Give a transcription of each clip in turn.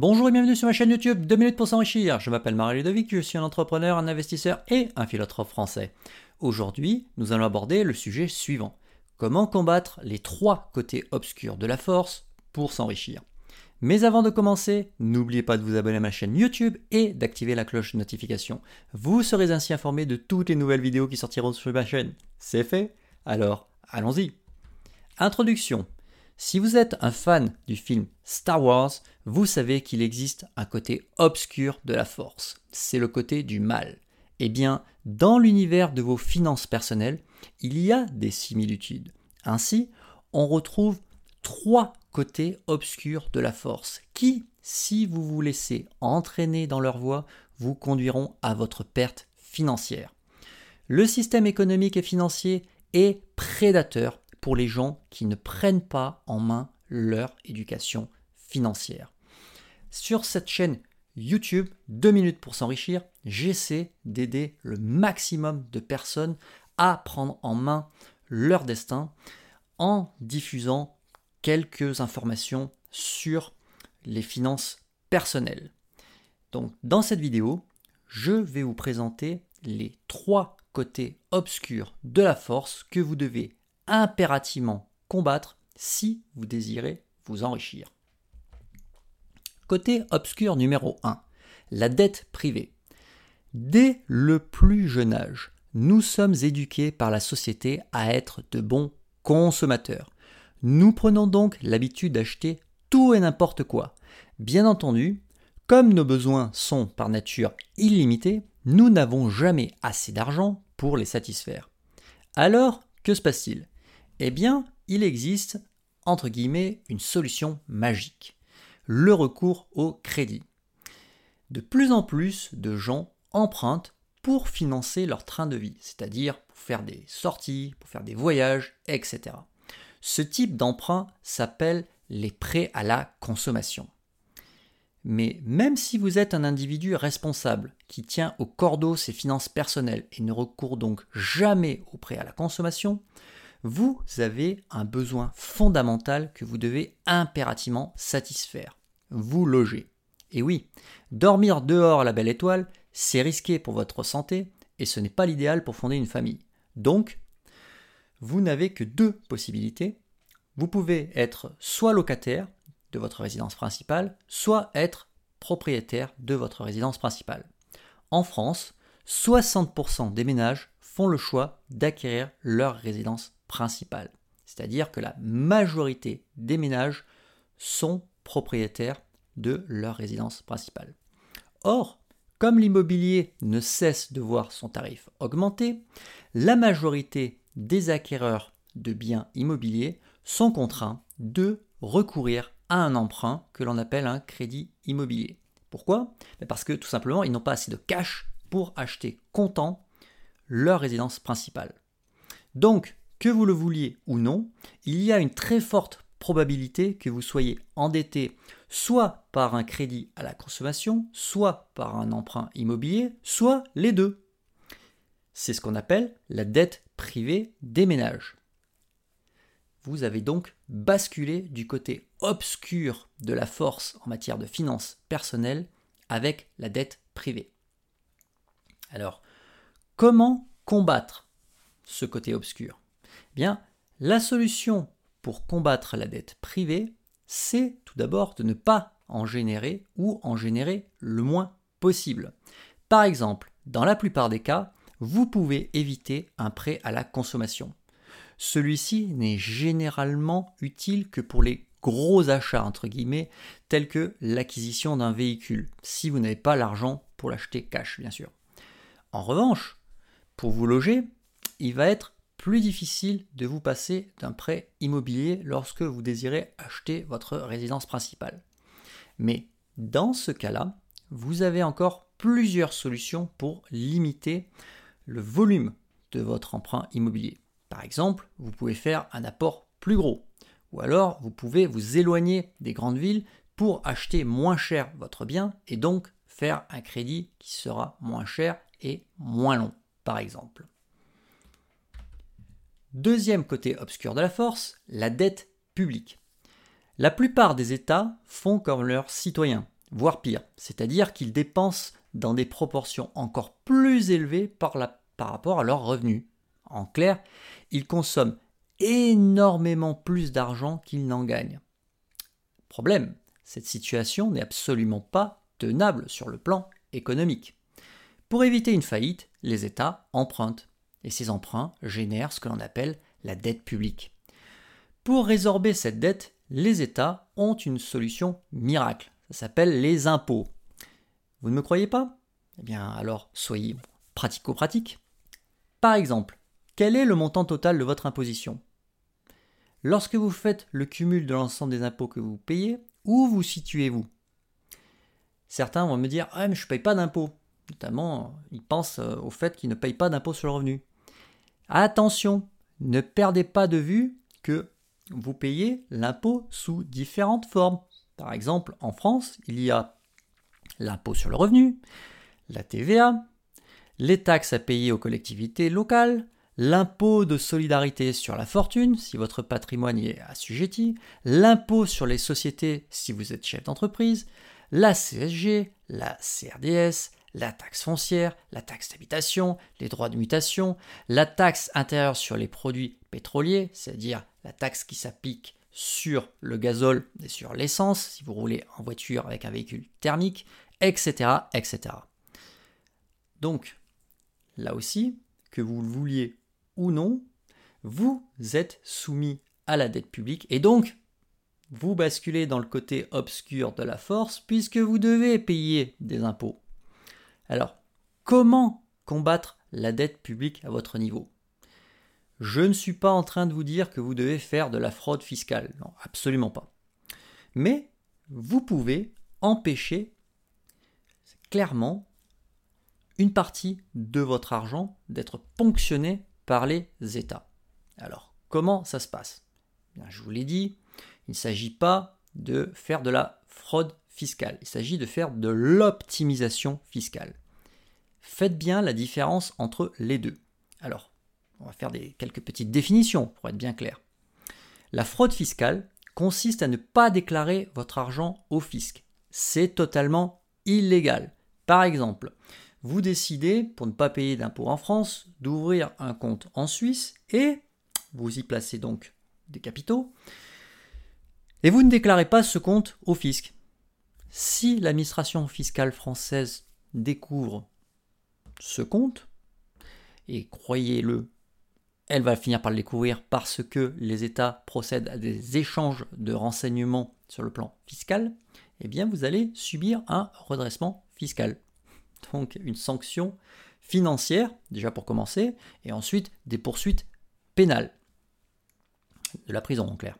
Bonjour et bienvenue sur ma chaîne YouTube 2 minutes pour s'enrichir. Je m'appelle Marie Ludovic, je suis un entrepreneur, un investisseur et un philosophe français. Aujourd'hui, nous allons aborder le sujet suivant. Comment combattre les trois côtés obscurs de la force pour s'enrichir. Mais avant de commencer, n'oubliez pas de vous abonner à ma chaîne YouTube et d'activer la cloche de notification. Vous serez ainsi informé de toutes les nouvelles vidéos qui sortiront sur ma chaîne. C'est fait? Alors, allons-y. Introduction. Si vous êtes un fan du film Star Wars, vous savez qu'il existe un côté obscur de la force. C'est le côté du mal. Eh bien, dans l'univers de vos finances personnelles, il y a des similitudes. Ainsi, on retrouve trois côtés obscurs de la force qui, si vous vous laissez entraîner dans leur voie, vous conduiront à votre perte financière. Le système économique et financier est prédateur pour les gens qui ne prennent pas en main leur éducation financière. Sur cette chaîne YouTube, 2 minutes pour s'enrichir, j'essaie d'aider le maximum de personnes à prendre en main leur destin en diffusant quelques informations sur les finances personnelles. Donc dans cette vidéo, je vais vous présenter les trois côtés obscurs de la force que vous devez impérativement combattre si vous désirez vous enrichir. Côté obscur numéro 1, la dette privée. Dès le plus jeune âge, nous sommes éduqués par la société à être de bons consommateurs. Nous prenons donc l'habitude d'acheter tout et n'importe quoi. Bien entendu, comme nos besoins sont par nature illimités, nous n'avons jamais assez d'argent pour les satisfaire. Alors, que se passe-t-il? Eh bien, il existe, entre guillemets, une solution magique. Le recours au crédit. De plus en plus de gens empruntent pour financer leur train de vie, c'est-à-dire pour faire des sorties, pour faire des voyages, etc. Ce type d'emprunt s'appelle les prêts à la consommation. Mais même si vous êtes un individu responsable qui tient au cordeau ses finances personnelles et ne recourt donc jamais au prêt à la consommation, vous avez un besoin fondamental que vous devez impérativement satisfaire. Vous loger. Et oui, dormir dehors la belle étoile, c'est risqué pour votre santé et ce n'est pas l'idéal pour fonder une famille. Donc, vous n'avez que deux possibilités. Vous pouvez être soit locataire de votre résidence principale, soit être propriétaire de votre résidence principale. En France, 60% des ménages font le choix d'acquérir leur résidence C'est-à-dire que la majorité des ménages sont propriétaires de leur résidence principale. Or, comme l'immobilier ne cesse de voir son tarif augmenter, la majorité des acquéreurs de biens immobiliers sont contraints de recourir à un emprunt que l'on appelle un crédit immobilier. Pourquoi? Ben Parce que tout simplement, ils n'ont pas assez de cash pour acheter comptant leur résidence principale. Donc, que vous le vouliez ou non, il y a une très forte probabilité que vous soyez endetté soit par un crédit à la consommation, soit par un emprunt immobilier, soit les deux. C'est ce qu'on appelle la dette privée des ménages. Vous avez donc basculé du côté obscur de la force en matière de finances personnelles avec la dette privée. Alors, comment combattre ce côté obscur? Bien, la solution pour combattre la dette privée, c'est tout d'abord de ne pas en générer ou en générer le moins possible. Par exemple, dans la plupart des cas, vous pouvez éviter un prêt à la consommation. Celui-ci n'est généralement utile que pour les gros achats, entre guillemets, tels que l'acquisition d'un véhicule, si vous n'avez pas l'argent pour l'acheter cash, bien sûr. En revanche, pour vous loger, il va être difficile de vous passer d'un prêt immobilier lorsque vous désirez acheter votre résidence principale. Mais dans ce cas-là, vous avez encore plusieurs solutions pour limiter le volume de votre emprunt immobilier. Par exemple, vous pouvez faire un apport plus gros. Ou alors, vous pouvez vous éloigner des grandes villes pour acheter moins cher votre bien et donc faire un crédit qui sera moins cher et moins long, par exemple. Deuxième côté obscur de la force, la dette publique. La plupart des États font comme leurs citoyens, voire pire, c'est-à-dire qu'ils dépensent dans des proportions encore plus élevées par, rapport à leurs revenus. En clair, ils consomment énormément plus d'argent qu'ils n'en gagnent. Problème, cette situation n'est absolument pas tenable sur le plan économique. Pour éviter une faillite, les États empruntent, et ces emprunts génèrent ce que l'on appelle la dette publique. Pour résorber cette dette, les États ont une solution miracle. Ça s'appelle les impôts. Vous ne me croyez pas? Eh bien alors soyez pratico-pratiques. Par exemple, quel est le montant total de votre imposition? Lorsque vous faites le cumul de l'ensemble des impôts que vous payez, où vous situez-vous? Certains vont me dire Ah, mais je ne paye pas d'impôts. Notamment, ils pensent euh, au fait qu'ils ne payent pas d'impôts sur le revenu. Attention, ne perdez pas de vue que vous payez l'impôt sous différentes formes. Par exemple, en France, il y a l'impôt sur le revenu, la TVA, les taxes à payer aux collectivités locales, l'impôt de solidarité sur la fortune si votre patrimoine est assujetti, l'impôt sur les sociétés si vous êtes chef d'entreprise, la CSG, la CRDS, la taxe foncière, la taxe d'habitation, les droits de mutation, la taxe intérieure sur les produits pétroliers, c'est-à-dire la taxe qui s'applique sur le gazole et sur l'essence si vous roulez en voiture avec un véhicule thermique, etc. etc. Donc, là aussi, que vous le vouliez ou non, vous êtes soumis à la dette publique et donc vous basculez dans le côté obscur de la force puisque vous devez payer des impôts. Alors, comment combattre la dette publique à votre niveau? Je ne suis pas en train de vous dire que vous devez faire de la fraude fiscale, non, absolument pas. Mais vous pouvez empêcher clairement une partie de votre argent d'être ponctionné par les États. Alors, comment ça se passe? Je vous l'ai dit, il ne s'agit pas de faire de la fraude il s'agit de faire de l'optimisation fiscale. Faites bien la différence entre les deux. Alors, on va faire quelques petites définitions pour être bien clair. La fraude fiscale consiste à ne pas déclarer votre argent au fisc. C'est totalement illégal. Par exemple, vous décidez, pour ne pas payer d'impôts en France, d'ouvrir un compte en Suisse et vous y placez donc des capitaux et vous ne déclarez pas ce compte au fisc. Si l'administration fiscale française découvre ce compte, et croyez-le, elle va finir par le découvrir parce que les États procèdent à des échanges de renseignements sur le plan fiscal, eh bien vous allez subir un redressement fiscal donc une sanction financière, déjà pour commencer, et ensuite des poursuites pénales. De la prison en clair.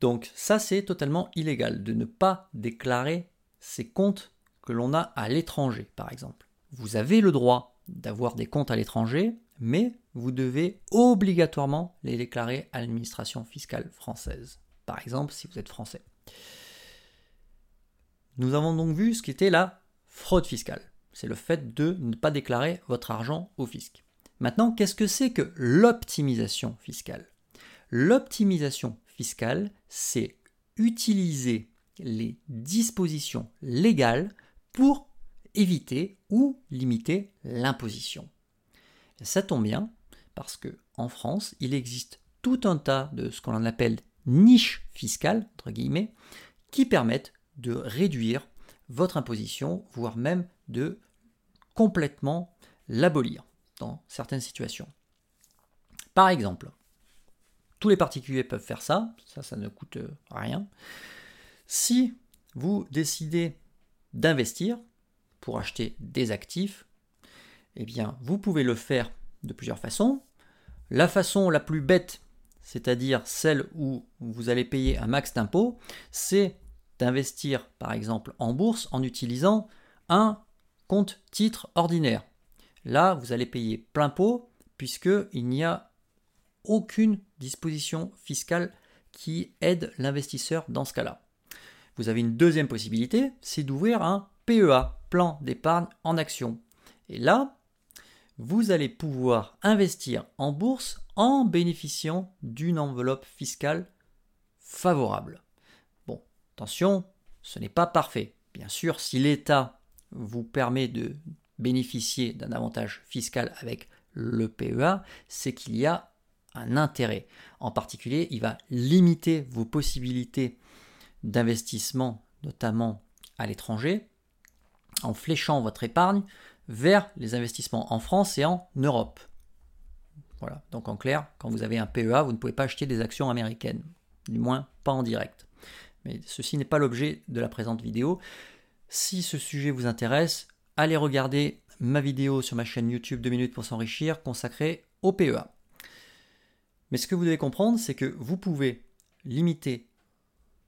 Donc ça c'est totalement illégal de ne pas déclarer ces comptes que l'on a à l'étranger par exemple. Vous avez le droit d'avoir des comptes à l'étranger, mais vous devez obligatoirement les déclarer à l'administration fiscale française. Par exemple si vous êtes français. Nous avons donc vu ce qu'était la fraude fiscale. C'est le fait de ne pas déclarer votre argent au fisc. Maintenant, qu'est-ce que c'est que l'optimisation fiscale? L'optimisation fiscale, c'est utiliser les dispositions légales pour éviter ou limiter l'imposition. Ça tombe bien parce que en France, il existe tout un tas de ce qu'on appelle niches fiscales entre guillemets qui permettent de réduire votre imposition, voire même de complètement l'abolir dans certaines situations. Par exemple, les particuliers peuvent faire ça, ça, ça ne coûte rien. Si vous décidez d'investir pour acheter des actifs, eh bien, vous pouvez le faire de plusieurs façons. La façon la plus bête, c'est-à-dire celle où vous allez payer un max d'impôts, c'est d'investir par exemple en bourse en utilisant un compte titre ordinaire. Là, vous allez payer plein pot puisqu'il n'y a aucune disposition fiscale qui aide l'investisseur dans ce cas-là. Vous avez une deuxième possibilité, c'est d'ouvrir un PEA, plan d'épargne en action. Et là, vous allez pouvoir investir en bourse en bénéficiant d'une enveloppe fiscale favorable. Attention, ce n'est pas parfait. Bien sûr, si l'État vous permet de bénéficier d'un avantage fiscal avec le PEA, c'est qu'il y a un intérêt. En particulier, il va limiter vos possibilités d'investissement, notamment à l'étranger, en fléchant votre épargne vers les investissements en France et en Europe. Voilà, donc en clair, quand vous avez un PEA, vous ne pouvez pas acheter des actions américaines, du moins pas en direct. Mais ceci n'est pas l'objet de la présente vidéo. Si ce sujet vous intéresse, allez regarder ma vidéo sur ma chaîne YouTube 2 minutes pour s'enrichir consacrée au PEA. Mais ce que vous devez comprendre, c'est que vous pouvez limiter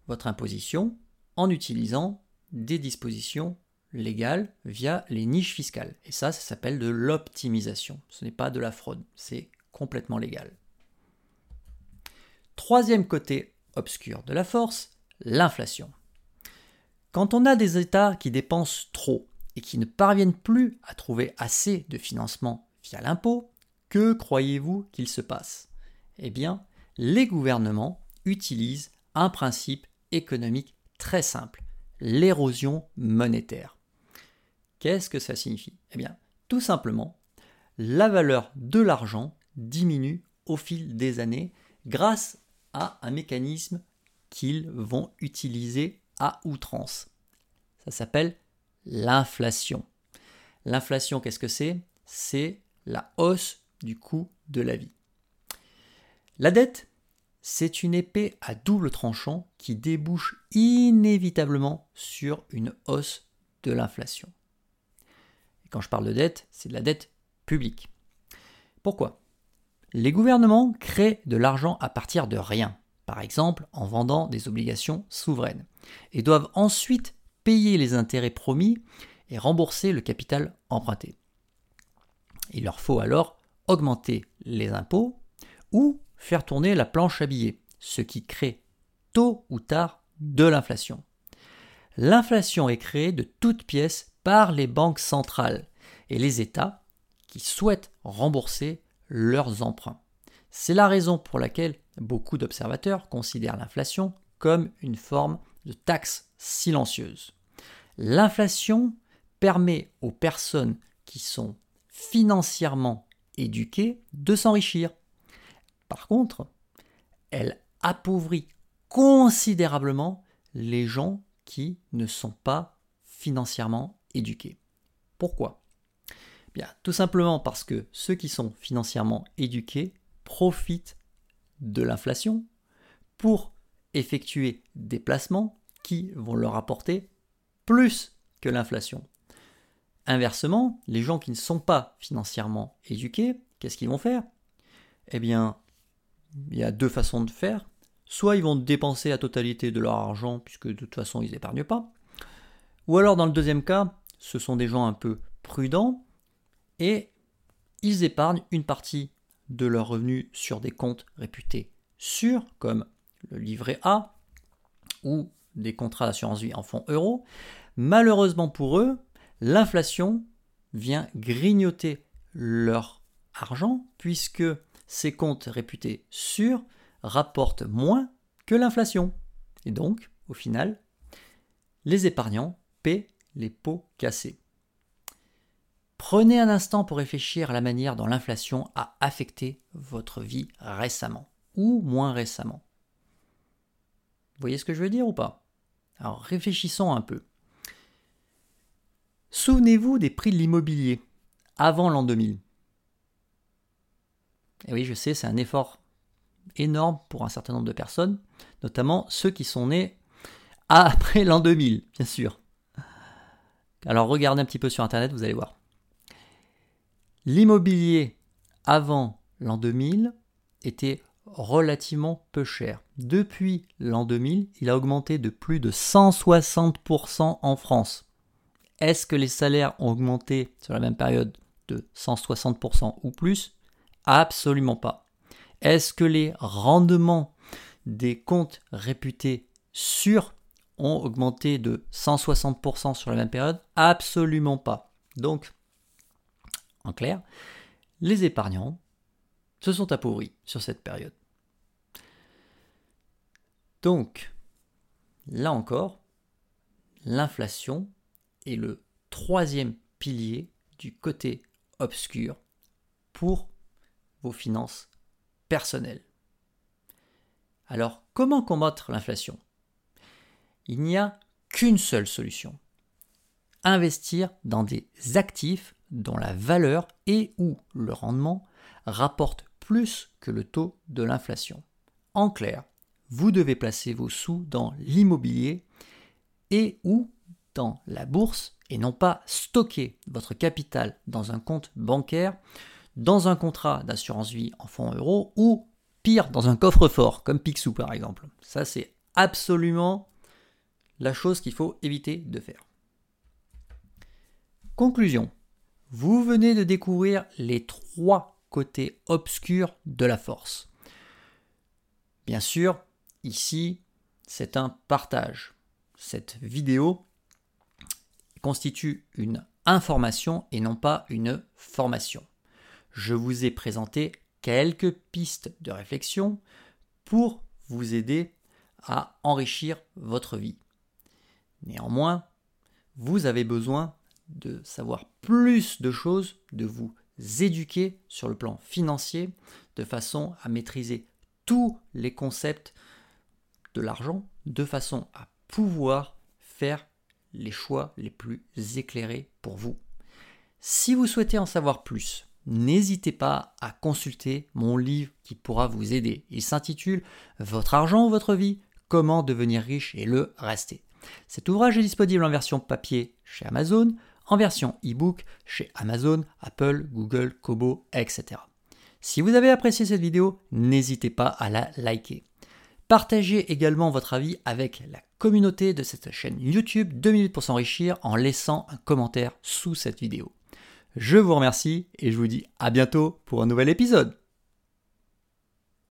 votre imposition en utilisant des dispositions légales via les niches fiscales. Et ça, ça s'appelle de l'optimisation. Ce n'est pas de la fraude, c'est complètement légal. Troisième côté obscur de la force, l'inflation. Quand on a des États qui dépensent trop et qui ne parviennent plus à trouver assez de financement via l'impôt, que croyez-vous qu'il se passe? Eh bien, les gouvernements utilisent un principe économique très simple, l'érosion monétaire. Qu'est-ce que ça signifie? Eh bien, tout simplement, la valeur de l'argent diminue au fil des années grâce à un mécanisme qu'ils vont utiliser à outrance. Ça s'appelle l'inflation. L'inflation, qu'est-ce que c'est? C'est la hausse du coût de la vie. La dette, c'est une épée à double tranchant qui débouche inévitablement sur une hausse de l'inflation. Quand je parle de dette, c'est de la dette publique. Pourquoi? Les gouvernements créent de l'argent à partir de rien, par exemple en vendant des obligations souveraines, et doivent ensuite payer les intérêts promis et rembourser le capital emprunté. Il leur faut alors augmenter les impôts ou faire tourner la planche à billets, ce qui crée tôt ou tard de l'inflation. L'inflation est créée de toutes pièces par les banques centrales et les États qui souhaitent rembourser leurs emprunts. C'est la raison pour laquelle beaucoup d'observateurs considèrent l'inflation comme une forme de taxe silencieuse. L'inflation permet aux personnes qui sont financièrement éduquées de s'enrichir. Par contre, elle appauvrit considérablement les gens qui ne sont pas financièrement éduqués. Pourquoi? Bien, tout simplement parce que ceux qui sont financièrement éduqués profitent de l'inflation pour effectuer des placements qui vont leur apporter plus que l'inflation. Inversement, les gens qui ne sont pas financièrement éduqués, qu'est-ce qu'ils vont faire? Eh bien, il y a deux façons de faire. Soit ils vont dépenser la totalité de leur argent, puisque de toute façon ils n'épargnent pas. Ou alors dans le deuxième cas, ce sont des gens un peu prudents et ils épargnent une partie de leurs revenus sur des comptes réputés sûrs, comme le livret A ou des contrats d'assurance vie en fonds euros. Malheureusement pour eux, l'inflation vient grignoter leur argent puisque ces comptes réputés sûrs rapportent moins que l'inflation. Et donc, au final, les épargnants paient les pots cassés. Prenez un instant pour réfléchir à la manière dont l'inflation a affecté votre vie récemment ou moins récemment. Vous voyez ce que je veux dire ou pas? Alors réfléchissons un peu. Souvenez-vous des prix de l'immobilier avant l'an 2000. Et oui, je sais, c'est un effort énorme pour un certain nombre de personnes, notamment ceux qui sont nés après l'an 2000, bien sûr. Alors regardez un petit peu sur Internet, vous allez voir. L'immobilier avant l'an 2000 était relativement peu cher. Depuis l'an 2000, il a augmenté de plus de 160% en France. Est-ce que les salaires ont augmenté sur la même période de 160% ou plus? Absolument pas. Est-ce que les rendements des comptes réputés sûrs ont augmenté de 160% sur la même période? Absolument pas. Donc, en clair, les épargnants se sont appauvris sur cette période. Donc, là encore, l'inflation est le troisième pilier du côté obscur pour vos finances personnelles. Alors, comment combattre l'inflation? Il n'y a qu'une seule solution. Investir dans des actifs dont la valeur et ou le rendement rapportent plus que le taux de l'inflation. En clair, vous devez placer vos sous dans l'immobilier et ou dans la bourse et non pas stocker votre capital dans un compte bancaire, dans un contrat d'assurance vie en fonds euros ou pire dans un coffre-fort comme Pixou par exemple. Ça c'est absolument la chose qu'il faut éviter de faire. Conclusion. Vous venez de découvrir les trois côtés obscurs de la force. Bien sûr, ici, c'est un partage. Cette vidéo constitue une information et non pas une formation. Je vous ai présenté quelques pistes de réflexion pour vous aider à enrichir votre vie. Néanmoins, vous avez besoin de savoir plus de choses, de vous éduquer sur le plan financier, de façon à maîtriser tous les concepts de l'argent, de façon à pouvoir faire les choix les plus éclairés pour vous. Si vous souhaitez en savoir plus, n'hésitez pas à consulter mon livre qui pourra vous aider. Il s'intitule Votre argent ou votre vie, comment devenir riche et le rester? Cet ouvrage est disponible en version papier chez Amazon, en version e-book chez Amazon, Apple, Google, Kobo, etc. Si vous avez apprécié cette vidéo, n'hésitez pas à la liker. Partagez également votre avis avec la communauté de cette chaîne YouTube 2 minutes pour s'enrichir en laissant un commentaire sous cette vidéo. Je vous remercie et je vous dis à bientôt pour un nouvel épisode.